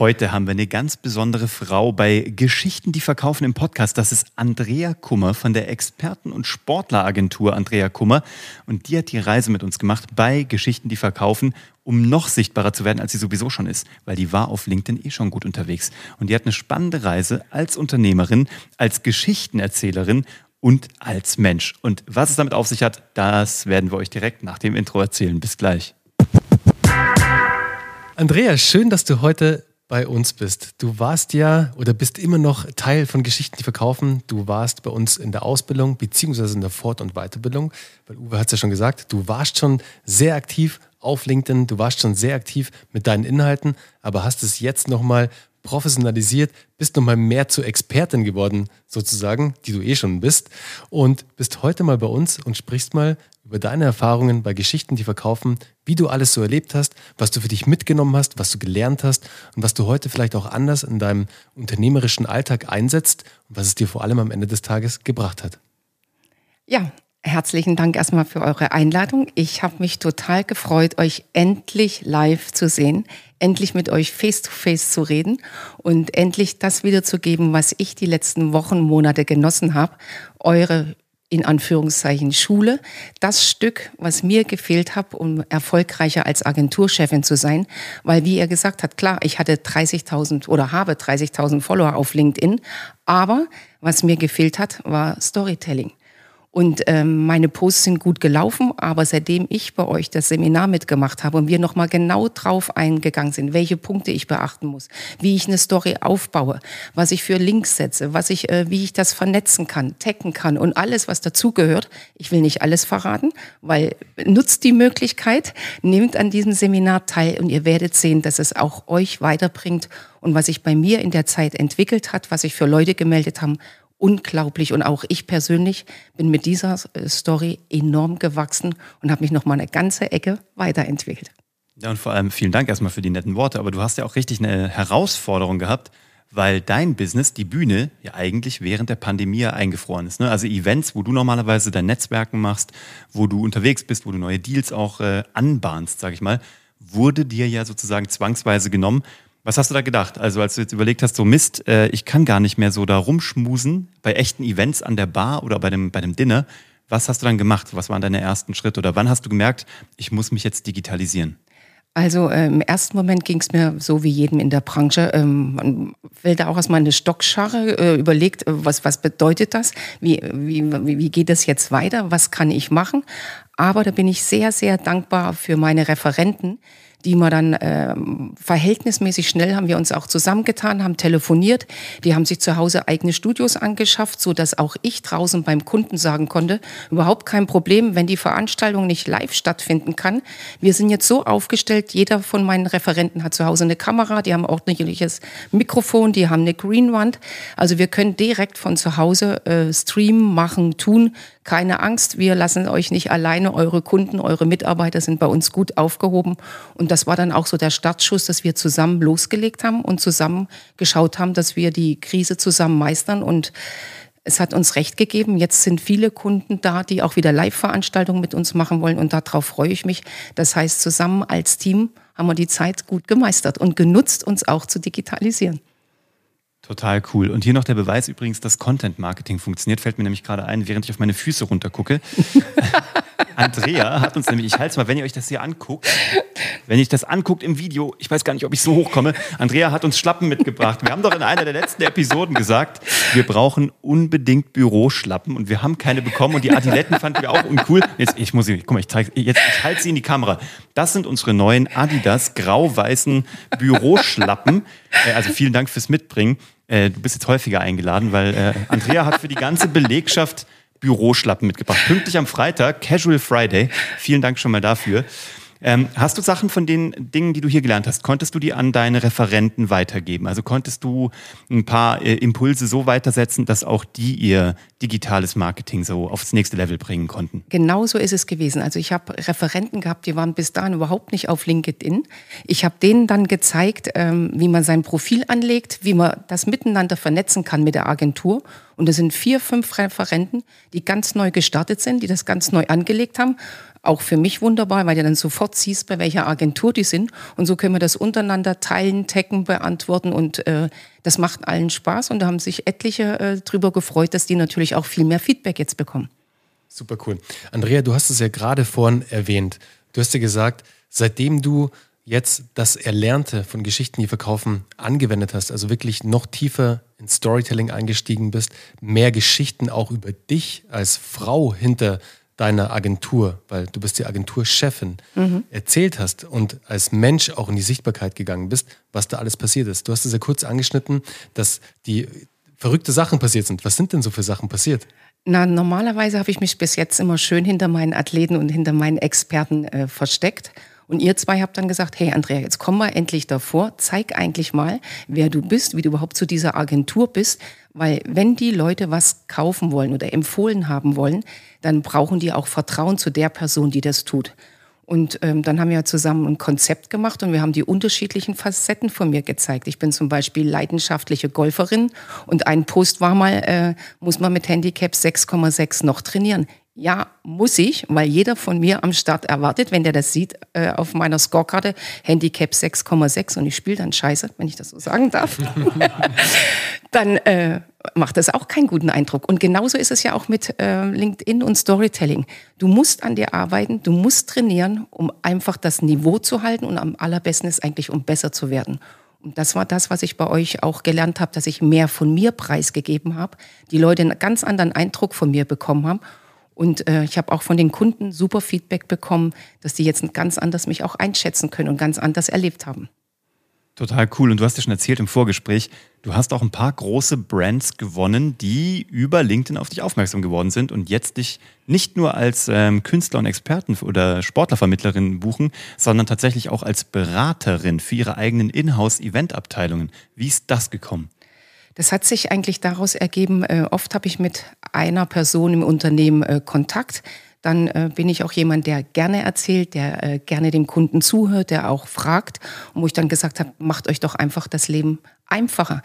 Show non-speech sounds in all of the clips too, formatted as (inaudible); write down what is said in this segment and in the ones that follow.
Heute haben wir eine ganz besondere Frau bei Geschichten, die verkaufen im Podcast. Das ist Andrea Kummer von der Experten- und Sportleragentur Andrea Kummer. Und die hat die Reise mit uns gemacht bei Geschichten, die verkaufen, um noch sichtbarer zu werden, als sie sowieso schon ist. Weil die war auf LinkedIn eh schon gut unterwegs. Und die hat eine spannende Reise als Unternehmerin, als Geschichtenerzählerin und als Mensch. Und was es damit auf sich hat, das werden wir euch direkt nach dem Intro erzählen. Bis gleich. Andrea, schön, dass du heute bei uns bist. Du warst ja oder bist immer noch Teil von Geschichten, die verkaufen. Du warst bei uns in der Ausbildung beziehungsweise in der Fort- und Weiterbildung. Weil Uwe hat es ja schon gesagt, du warst schon sehr aktiv auf LinkedIn, du warst schon sehr aktiv mit deinen Inhalten, aber hast es jetzt nochmal professionalisiert, bist nochmal mehr zur Expertin geworden, sozusagen, die du eh schon bist. Und bist heute mal bei uns und sprichst mal über deine Erfahrungen bei Geschichten, die verkaufen, wie du alles so erlebt hast, was du für dich mitgenommen hast, was du gelernt hast und was du heute vielleicht auch anders in deinem unternehmerischen Alltag einsetzt und was es dir vor allem am Ende des Tages gebracht hat. Ja, herzlichen Dank erstmal für eure Einladung. Ich habe mich total gefreut, euch endlich live zu sehen, endlich mit euch face-to-face -face zu reden und endlich das wiederzugeben, was ich die letzten Wochen, Monate genossen habe, eure in Anführungszeichen Schule, das Stück, was mir gefehlt hat, um erfolgreicher als Agenturchefin zu sein, weil wie er gesagt hat, klar, ich hatte 30.000 oder habe 30.000 Follower auf LinkedIn, aber was mir gefehlt hat, war Storytelling. Und ähm, meine Posts sind gut gelaufen, aber seitdem ich bei euch das Seminar mitgemacht habe und wir nochmal genau drauf eingegangen sind, welche Punkte ich beachten muss, wie ich eine Story aufbaue, was ich für Links setze, was ich, äh, wie ich das vernetzen kann, taggen kann und alles, was dazugehört. Ich will nicht alles verraten, weil nutzt die Möglichkeit, nehmt an diesem Seminar teil und ihr werdet sehen, dass es auch euch weiterbringt und was sich bei mir in der Zeit entwickelt hat, was sich für Leute gemeldet haben unglaublich. Und auch ich persönlich bin mit dieser äh, Story enorm gewachsen und habe mich noch mal eine ganze Ecke weiterentwickelt. Ja, und vor allem vielen Dank erstmal für die netten Worte. Aber du hast ja auch richtig eine Herausforderung gehabt, weil dein Business, die Bühne, ja eigentlich während der Pandemie eingefroren ist. Ne? Also Events, wo du normalerweise dein Netzwerken machst, wo du unterwegs bist, wo du neue Deals auch äh, anbahnst, sag ich mal, wurde dir ja sozusagen zwangsweise genommen. Was hast du da gedacht? Also als du jetzt überlegt hast, so Mist, äh, ich kann gar nicht mehr so da rumschmusen bei echten Events an der Bar oder bei dem, bei dem Dinner. Was hast du dann gemacht? Was waren deine ersten Schritte? Oder wann hast du gemerkt, ich muss mich jetzt digitalisieren? Also äh, im ersten Moment ging es mir so wie jedem in der Branche. Ähm, man fällt da auch erstmal eine Stockscharre, äh, überlegt, äh, was, was bedeutet das? Wie, wie, wie geht es jetzt weiter? Was kann ich machen? Aber da bin ich sehr, sehr dankbar für meine Referenten, die wir dann äh, verhältnismäßig schnell haben wir uns auch zusammengetan, haben telefoniert. Die haben sich zu Hause eigene Studios angeschafft, so dass auch ich draußen beim Kunden sagen konnte, überhaupt kein Problem, wenn die Veranstaltung nicht live stattfinden kann. Wir sind jetzt so aufgestellt, jeder von meinen Referenten hat zu Hause eine Kamera, die haben ordentliches Mikrofon, die haben eine Greenwand. Also wir können direkt von zu Hause äh, streamen, machen, tun. Keine Angst, wir lassen euch nicht alleine. Eure Kunden, eure Mitarbeiter sind bei uns gut aufgehoben. Und das war dann auch so der Startschuss, dass wir zusammen losgelegt haben und zusammen geschaut haben, dass wir die Krise zusammen meistern. Und es hat uns recht gegeben. Jetzt sind viele Kunden da, die auch wieder Live-Veranstaltungen mit uns machen wollen. Und darauf freue ich mich. Das heißt, zusammen als Team haben wir die Zeit gut gemeistert und genutzt, uns auch zu digitalisieren. Total cool. Und hier noch der Beweis übrigens, dass Content Marketing funktioniert, fällt mir nämlich gerade ein, während ich auf meine Füße runtergucke. (laughs) Andrea hat uns nämlich, ich halte es mal, wenn ihr euch das hier anguckt, wenn ich das anguckt im Video, ich weiß gar nicht, ob ich so hochkomme, Andrea hat uns Schlappen mitgebracht. Wir haben doch in einer der letzten Episoden gesagt, wir brauchen unbedingt Büroschlappen und wir haben keine bekommen und die Adiletten fanden wir auch uncool. Jetzt, ich muss, guck mal, ich, zeig, jetzt, ich halte sie in die Kamera. Das sind unsere neuen Adidas grau-weißen Büroschlappen. Äh, also vielen Dank fürs Mitbringen. Äh, du bist jetzt häufiger eingeladen, weil äh, Andrea hat für die ganze Belegschaft Büroschlappen mitgebracht. Pünktlich am Freitag, Casual Friday. Vielen Dank schon mal dafür. Ähm, hast du Sachen von den Dingen, die du hier gelernt hast, konntest du die an deine Referenten weitergeben? Also konntest du ein paar äh, Impulse so weitersetzen, dass auch die ihr digitales Marketing so aufs nächste Level bringen konnten? Genau so ist es gewesen. Also ich habe Referenten gehabt, die waren bis dahin überhaupt nicht auf LinkedIn. Ich habe denen dann gezeigt, ähm, wie man sein Profil anlegt, wie man das miteinander vernetzen kann mit der Agentur Und das sind vier, fünf Referenten, die ganz neu gestartet sind, die das ganz neu angelegt haben. Auch für mich wunderbar, weil du dann sofort siehst, bei welcher Agentur die sind. Und so können wir das untereinander teilen, taggen, beantworten. Und äh, das macht allen Spaß. Und da haben sich etliche äh, drüber gefreut, dass die natürlich auch viel mehr Feedback jetzt bekommen. Super cool. Andrea, du hast es ja gerade vorhin erwähnt. Du hast ja gesagt, seitdem du jetzt das Erlernte von Geschichten, die verkaufen, angewendet hast, also wirklich noch tiefer ins Storytelling eingestiegen bist, mehr Geschichten auch über dich als Frau hinter deiner Agentur, weil du bist die Agenturchefin, mhm. erzählt hast und als Mensch auch in die Sichtbarkeit gegangen bist, was da alles passiert ist. Du hast es ja kurz angeschnitten, dass die verrückte Sachen passiert sind. Was sind denn so für Sachen passiert? Na, normalerweise habe ich mich bis jetzt immer schön hinter meinen Athleten und hinter meinen Experten äh, versteckt. Und ihr zwei habt dann gesagt, hey Andrea, jetzt komm mal endlich davor, zeig eigentlich mal, wer du bist, wie du überhaupt zu dieser Agentur bist, weil wenn die Leute was kaufen wollen oder empfohlen haben wollen, dann brauchen die auch Vertrauen zu der Person, die das tut. Und ähm, dann haben wir zusammen ein Konzept gemacht und wir haben die unterschiedlichen Facetten von mir gezeigt. Ich bin zum Beispiel leidenschaftliche Golferin und ein Post war mal, äh, muss man mit Handicap 6,6 noch trainieren. Ja, muss ich, weil jeder von mir am Start erwartet, wenn der das sieht äh, auf meiner Scorekarte, Handicap 6,6 und ich spiele dann scheiße, wenn ich das so sagen darf, (laughs) dann äh, macht das auch keinen guten Eindruck. Und genauso ist es ja auch mit äh, LinkedIn und Storytelling. Du musst an dir arbeiten, du musst trainieren, um einfach das Niveau zu halten und am allerbesten ist eigentlich, um besser zu werden. Und das war das, was ich bei euch auch gelernt habe, dass ich mehr von mir preisgegeben habe, die Leute einen ganz anderen Eindruck von mir bekommen haben und äh, ich habe auch von den Kunden super Feedback bekommen, dass die jetzt ganz anders mich auch einschätzen können und ganz anders erlebt haben. Total cool. Und du hast ja schon erzählt im Vorgespräch, du hast auch ein paar große Brands gewonnen, die über LinkedIn auf dich aufmerksam geworden sind und jetzt dich nicht nur als ähm, Künstler und Experten oder Sportlervermittlerin buchen, sondern tatsächlich auch als Beraterin für ihre eigenen Inhouse-Event-Abteilungen. Wie ist das gekommen? Das hat sich eigentlich daraus ergeben, äh, oft habe ich mit einer Person im Unternehmen äh, Kontakt. Dann äh, bin ich auch jemand, der gerne erzählt, der äh, gerne dem Kunden zuhört, der auch fragt. Und wo ich dann gesagt habe, macht euch doch einfach das Leben einfacher.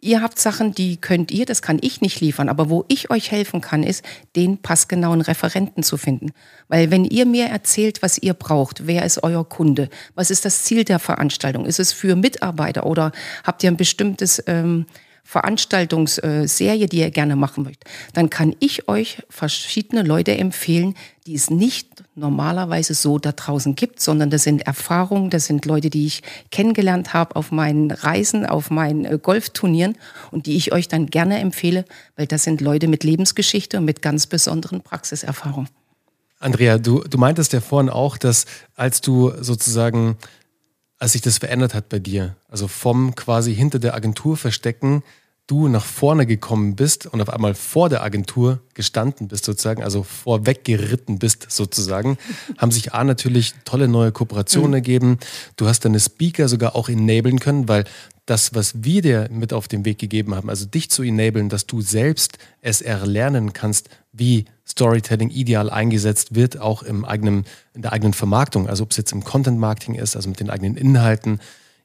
Ihr habt Sachen, die könnt ihr, das kann ich nicht liefern. Aber wo ich euch helfen kann, ist, den passgenauen Referenten zu finden. Weil wenn ihr mir erzählt, was ihr braucht, wer ist euer Kunde, was ist das Ziel der Veranstaltung, ist es für Mitarbeiter oder habt ihr ein bestimmtes... Ähm, Veranstaltungsserie, die ihr gerne machen möchtet, dann kann ich euch verschiedene Leute empfehlen, die es nicht normalerweise so da draußen gibt, sondern das sind Erfahrungen, das sind Leute, die ich kennengelernt habe auf meinen Reisen, auf meinen äh, Golfturnieren und die ich euch dann gerne empfehle, weil das sind Leute mit Lebensgeschichte und mit ganz besonderen Praxiserfahrungen. Andrea, du, du meintest ja vorhin auch, dass als du sozusagen als sich das verändert hat bei dir, also vom quasi hinter der Agentur verstecken, du nach vorne gekommen bist und auf einmal vor der Agentur gestanden bist sozusagen, also vorweg geritten bist sozusagen, (laughs) haben sich A natürlich tolle neue Kooperationen mhm. ergeben. Du hast deine Speaker sogar auch enablen können, weil das, was wir dir mit auf den Weg gegeben haben, also dich zu enablen, dass du selbst es erlernen kannst, wie Storytelling ideal eingesetzt wird, auch im eigenen, in der eigenen Vermarktung. Also ob es jetzt im Content Marketing ist, also mit den eigenen Inhalten,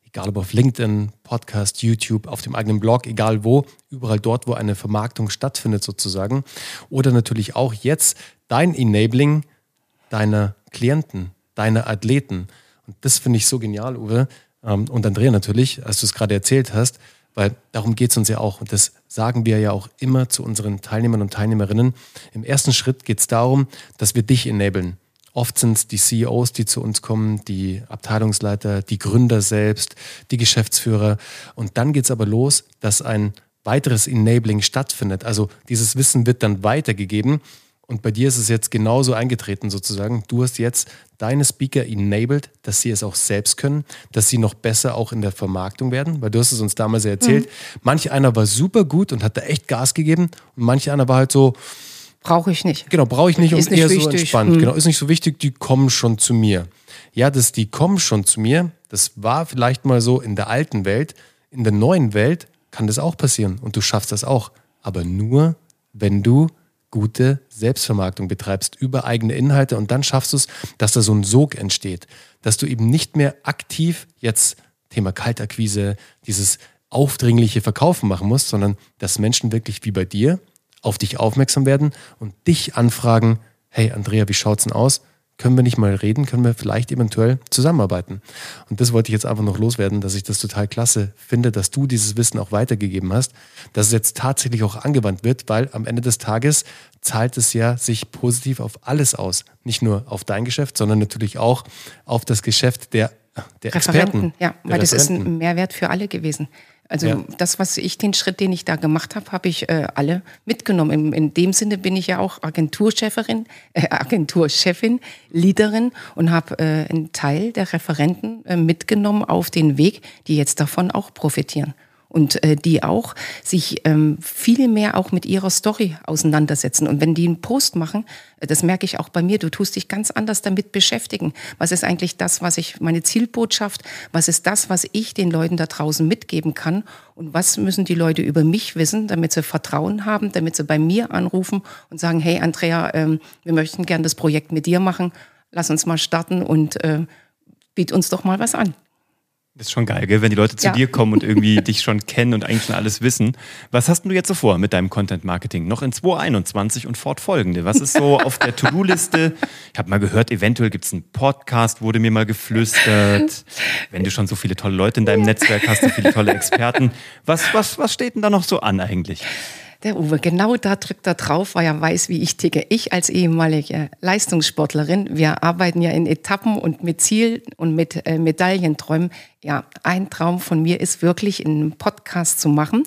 egal ob auf LinkedIn, Podcast, YouTube, auf dem eigenen Blog, egal wo, überall dort, wo eine Vermarktung stattfindet sozusagen. Oder natürlich auch jetzt dein Enabling deiner Klienten, deiner Athleten. Und das finde ich so genial, Uwe. Ähm, und Andrea natürlich, als du es gerade erzählt hast, weil darum geht es uns ja auch. Und das sagen wir ja auch immer zu unseren Teilnehmern und Teilnehmerinnen. Im ersten Schritt geht es darum, dass wir dich enablen. Oft sind es die CEOs, die zu uns kommen, die Abteilungsleiter, die Gründer selbst, die Geschäftsführer. Und dann geht es aber los, dass ein weiteres Enabling stattfindet. Also dieses Wissen wird dann weitergegeben. Und bei dir ist es jetzt genauso eingetreten sozusagen. Du hast jetzt deine Speaker enabled, dass sie es auch selbst können, dass sie noch besser auch in der Vermarktung werden, weil du hast es uns damals erzählt. Mhm. Manch einer war super gut und hat da echt Gas gegeben und manch einer war halt so, Brauche ich nicht. Genau, brauche ich nicht ist und nicht eher wichtig. so entspannt. Hm. Genau, ist nicht so wichtig, die kommen schon zu mir. Ja, das, die kommen schon zu mir, das war vielleicht mal so in der alten Welt. In der neuen Welt kann das auch passieren und du schaffst das auch. Aber nur, wenn du gute Selbstvermarktung betreibst über eigene Inhalte und dann schaffst du es, dass da so ein Sog entsteht, dass du eben nicht mehr aktiv jetzt Thema Kaltakquise, dieses aufdringliche Verkaufen machen musst, sondern dass Menschen wirklich wie bei dir auf dich aufmerksam werden und dich anfragen, hey Andrea, wie schaut's denn aus? Können wir nicht mal reden, können wir vielleicht eventuell zusammenarbeiten. Und das wollte ich jetzt einfach noch loswerden, dass ich das total klasse finde, dass du dieses Wissen auch weitergegeben hast, dass es jetzt tatsächlich auch angewandt wird, weil am Ende des Tages zahlt es ja sich positiv auf alles aus. Nicht nur auf dein Geschäft, sondern natürlich auch auf das Geschäft der, der Referenten. Experten. Ja, weil das ist ein Mehrwert für alle gewesen. Also Ja. das, was ich, den Schritt, den ich da gemacht habe, habe ich äh, alle mitgenommen. In, in dem Sinne bin ich ja auch Agenturchefin, äh, Agenturchefin, Leaderin und habe äh, einen Teil der Referenten äh, mitgenommen auf den Weg, die jetzt davon auch profitieren. Und äh, die auch sich ähm, viel mehr auch mit ihrer Story auseinandersetzen. Und wenn die einen Post machen, äh, das merke ich auch bei mir, du tust dich ganz anders damit beschäftigen. Was ist eigentlich das, was ich, meine Zielbotschaft, was ist das, was ich den Leuten da draußen mitgeben kann? Und was müssen die Leute über mich wissen, damit sie Vertrauen haben, damit sie bei mir anrufen und sagen, hey Andrea, ähm, wir möchten gern das Projekt mit dir machen, lass uns mal starten und äh, biet uns doch mal was an. Das ist schon geil, gell? wenn die Leute zu Ja. dir kommen und irgendwie (laughs) dich schon kennen und eigentlich schon alles wissen. Was hast denn du jetzt so vor mit deinem Content Marketing? Noch in 2021 und fortfolgende. Was ist so (laughs) auf der To-Do-Liste? Ich habe mal gehört, eventuell gibt es einen Podcast, wurde mir mal geflüstert. Wenn du schon so viele tolle Leute in deinem Netzwerk hast, so viele tolle (laughs) Experten. Was, was, was steht denn da noch so an eigentlich? Der Uwe, genau da drückt er drauf, weil er weiß, wie ich ticke. Ich als ehemalige Leistungssportlerin, wir arbeiten ja in Etappen und mit Ziel und mit äh, Medaillenträumen. Ja, ein Traum von mir ist wirklich, einen Podcast zu machen.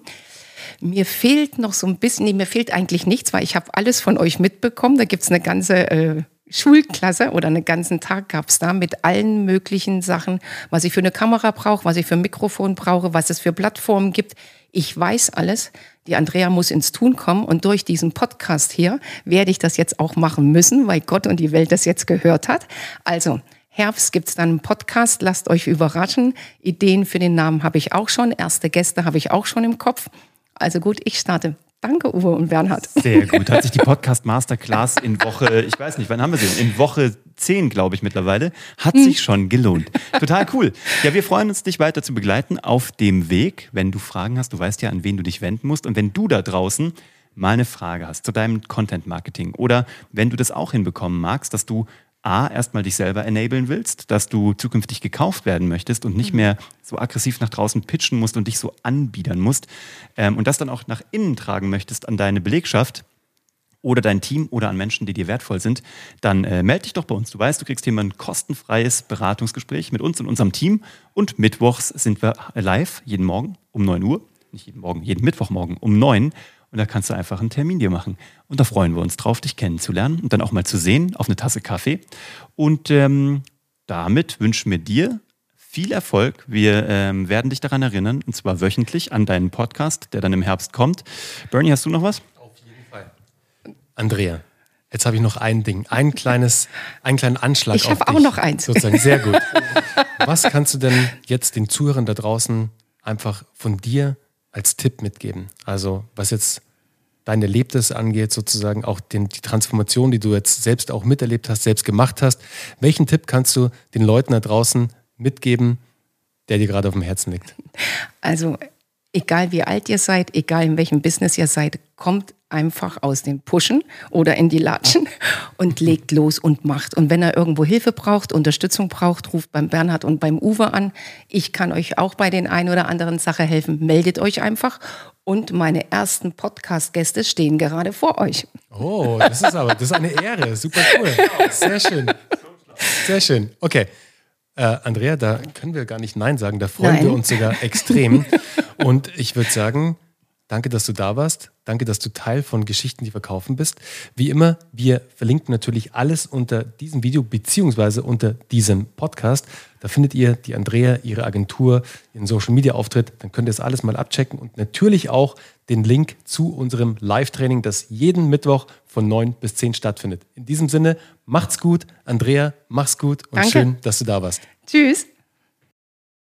Mir fehlt noch so ein bisschen, nee, mir fehlt eigentlich nichts, weil ich habe alles von euch mitbekommen. Da gibt's eine ganze äh, Schulklasse oder einen ganzen Tag gab's da mit allen möglichen Sachen, was ich für eine Kamera brauche, was ich für ein Mikrofon brauche, was es für Plattformen gibt. Ich weiß alles. Die Andrea muss ins Tun kommen und durch diesen Podcast hier werde ich das jetzt auch machen müssen, weil Gott und die Welt das jetzt gehört hat. Also Herbst gibt's dann einen Podcast, lasst euch überraschen. Ideen für den Namen habe ich auch schon, erste Gäste habe ich auch schon im Kopf. Also gut, ich starte. Danke, Uwe und Bernhard. Sehr gut. Hat sich die (laughs) Podcast Masterclass in Woche, ich weiß nicht, wann haben wir sie? In Woche 10, glaube ich, mittlerweile. Hat sich schon gelohnt. Total cool. Ja, wir freuen uns, dich weiter zu begleiten auf dem Weg. Wenn du Fragen hast, du weißt ja, an wen du dich wenden musst. Und wenn du da draußen mal eine Frage hast zu deinem Content Marketing oder wenn du das auch hinbekommen magst, dass du A, erstmal dich selber enablen willst, dass du zukünftig gekauft werden möchtest und nicht mehr so aggressiv nach draußen pitchen musst und dich so anbiedern musst ähm, und das dann auch nach innen tragen möchtest an deine Belegschaft oder dein Team oder an Menschen, die dir wertvoll sind, dann äh, melde dich doch bei uns. Du weißt, du kriegst hier mal ein kostenfreies Beratungsgespräch mit uns und unserem Team. Und mittwochs sind wir live, jeden Morgen um 9 Uhr, nicht jeden Morgen, jeden Mittwochmorgen um 9 und da kannst du einfach einen Termin dir machen. Und da freuen wir uns drauf, dich kennenzulernen und dann auch mal zu sehen auf eine Tasse Kaffee. Und ähm, damit wünschen wir dir viel Erfolg. Wir ähm, werden dich daran erinnern, und zwar wöchentlich an deinen Podcast, der dann im Herbst kommt. Bernie, hast du noch was? Andrea, jetzt habe ich noch ein Ding, ein kleines, einen kleinen Anschlag. Ich auf habe auch noch eins. Sozusagen, sehr gut. Was kannst du denn jetzt den Zuhörern da draußen einfach von dir als Tipp mitgeben? Also, was jetzt dein Erlebtes angeht, sozusagen auch den, die Transformation, die du jetzt selbst auch miterlebt hast, selbst gemacht hast. Welchen Tipp kannst du den Leuten da draußen mitgeben, der dir gerade auf dem Herzen liegt? Also egal wie alt ihr seid, egal in welchem Business ihr seid, kommt einfach aus dem Pushen oder in die Latschen und legt los und macht. Und wenn er irgendwo Hilfe braucht, Unterstützung braucht, ruft beim Bernhard und beim Uwe an. Ich kann euch auch bei den ein oder anderen Sache helfen. Meldet euch einfach. Und meine ersten Podcast-Gäste stehen gerade vor euch. Oh, das ist aber, das ist eine Ehre. Super cool. Sehr schön. Sehr schön. Okay. Äh, Andrea, da können wir gar nicht Nein sagen. Da freuen Nein. wir uns sogar extrem. Und ich würde sagen, danke, dass du da warst. Danke, dass du Teil von Geschichten, die verkaufen bist. Wie immer, wir verlinken natürlich alles unter diesem Video beziehungsweise unter diesem Podcast. Da findet ihr die Andrea, ihre Agentur, ihren Social Media Auftritt. Dann könnt ihr das alles mal abchecken und natürlich auch den Link zu unserem Live-Training, das jeden Mittwoch von 9 bis 10 stattfindet. In diesem Sinne, macht's gut. Andrea, mach's gut und Danke. schön, dass du da warst. Tschüss.